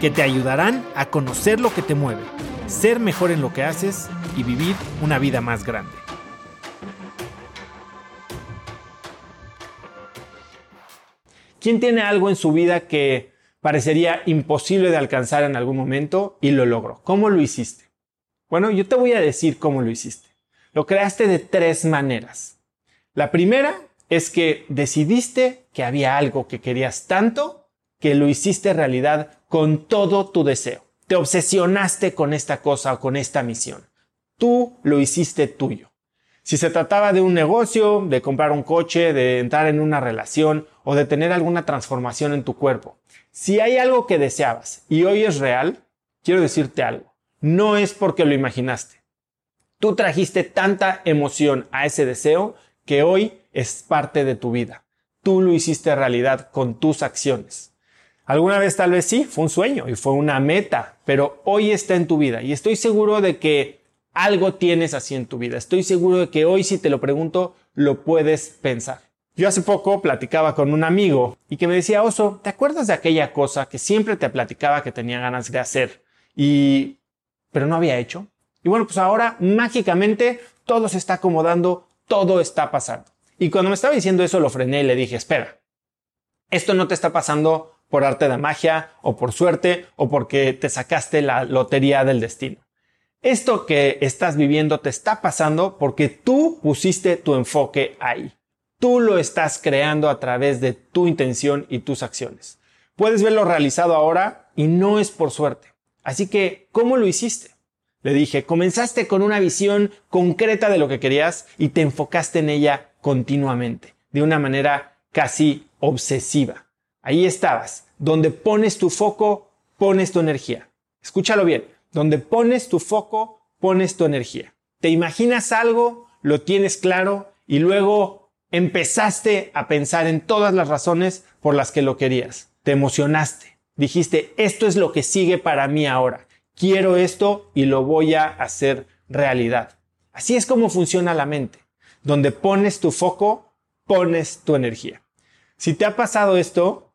que te ayudarán a conocer lo que te mueve, ser mejor en lo que haces y vivir una vida más grande. ¿Quién tiene algo en su vida que parecería imposible de alcanzar en algún momento y lo logró? ¿Cómo lo hiciste? Bueno, yo te voy a decir cómo lo hiciste. Lo creaste de tres maneras. La primera es que decidiste que había algo que querías tanto que lo hiciste realidad con todo tu deseo. Te obsesionaste con esta cosa o con esta misión. Tú lo hiciste tuyo. Si se trataba de un negocio, de comprar un coche, de entrar en una relación o de tener alguna transformación en tu cuerpo, si hay algo que deseabas y hoy es real, quiero decirte algo. No es porque lo imaginaste. Tú trajiste tanta emoción a ese deseo que hoy es parte de tu vida. Tú lo hiciste realidad con tus acciones. Alguna vez tal vez sí, fue un sueño y fue una meta, pero hoy está en tu vida y estoy seguro de que algo tienes así en tu vida. Estoy seguro de que hoy si te lo pregunto, lo puedes pensar. Yo hace poco platicaba con un amigo y que me decía, Oso, ¿te acuerdas de aquella cosa que siempre te platicaba que tenía ganas de hacer y pero no había hecho? Y bueno, pues ahora mágicamente todo se está acomodando, todo está pasando. Y cuando me estaba diciendo eso lo frené y le dije, espera, esto no te está pasando por arte de magia o por suerte o porque te sacaste la lotería del destino. Esto que estás viviendo te está pasando porque tú pusiste tu enfoque ahí. Tú lo estás creando a través de tu intención y tus acciones. Puedes verlo realizado ahora y no es por suerte. Así que, ¿cómo lo hiciste? Le dije, comenzaste con una visión concreta de lo que querías y te enfocaste en ella continuamente, de una manera casi obsesiva. Ahí estabas, donde pones tu foco, pones tu energía. Escúchalo bien, donde pones tu foco, pones tu energía. Te imaginas algo, lo tienes claro y luego empezaste a pensar en todas las razones por las que lo querías. Te emocionaste. Dijiste, esto es lo que sigue para mí ahora quiero esto y lo voy a hacer realidad. Así es como funciona la mente. Donde pones tu foco, pones tu energía. Si te ha pasado esto,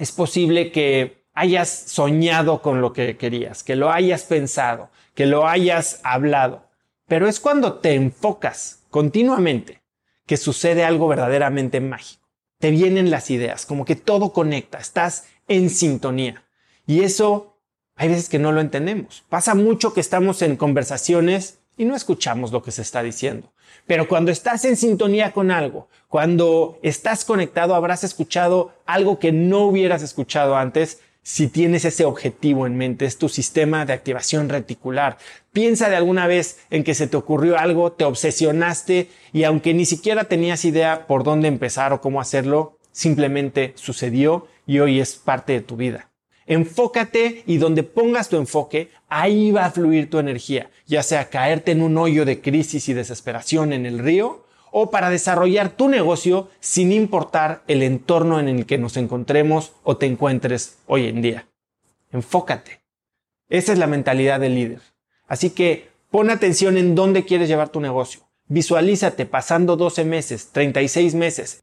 es posible que hayas soñado con lo que querías, que lo hayas pensado, que lo hayas hablado. Pero es cuando te enfocas continuamente que sucede algo verdaderamente mágico. Te vienen las ideas, como que todo conecta, estás en sintonía. Y eso hay veces que no lo entendemos. Pasa mucho que estamos en conversaciones y no escuchamos lo que se está diciendo. Pero cuando estás en sintonía con algo, cuando estás conectado, habrás escuchado algo que no hubieras escuchado antes si tienes ese objetivo en mente. Es tu sistema de activación reticular. Piensa de alguna vez en que se te ocurrió algo, te obsesionaste y aunque ni siquiera tenías idea por dónde empezar o cómo hacerlo, simplemente sucedió y hoy es parte de tu vida. Enfócate y donde pongas tu enfoque, ahí va a fluir tu energía, ya sea caerte en un hoyo de crisis y desesperación en el río o para desarrollar tu negocio sin importar el entorno en el que nos encontremos o te encuentres hoy en día. Enfócate. Esa es la mentalidad del líder. Así que pon atención en dónde quieres llevar tu negocio. Visualízate pasando 12 meses, 36 meses,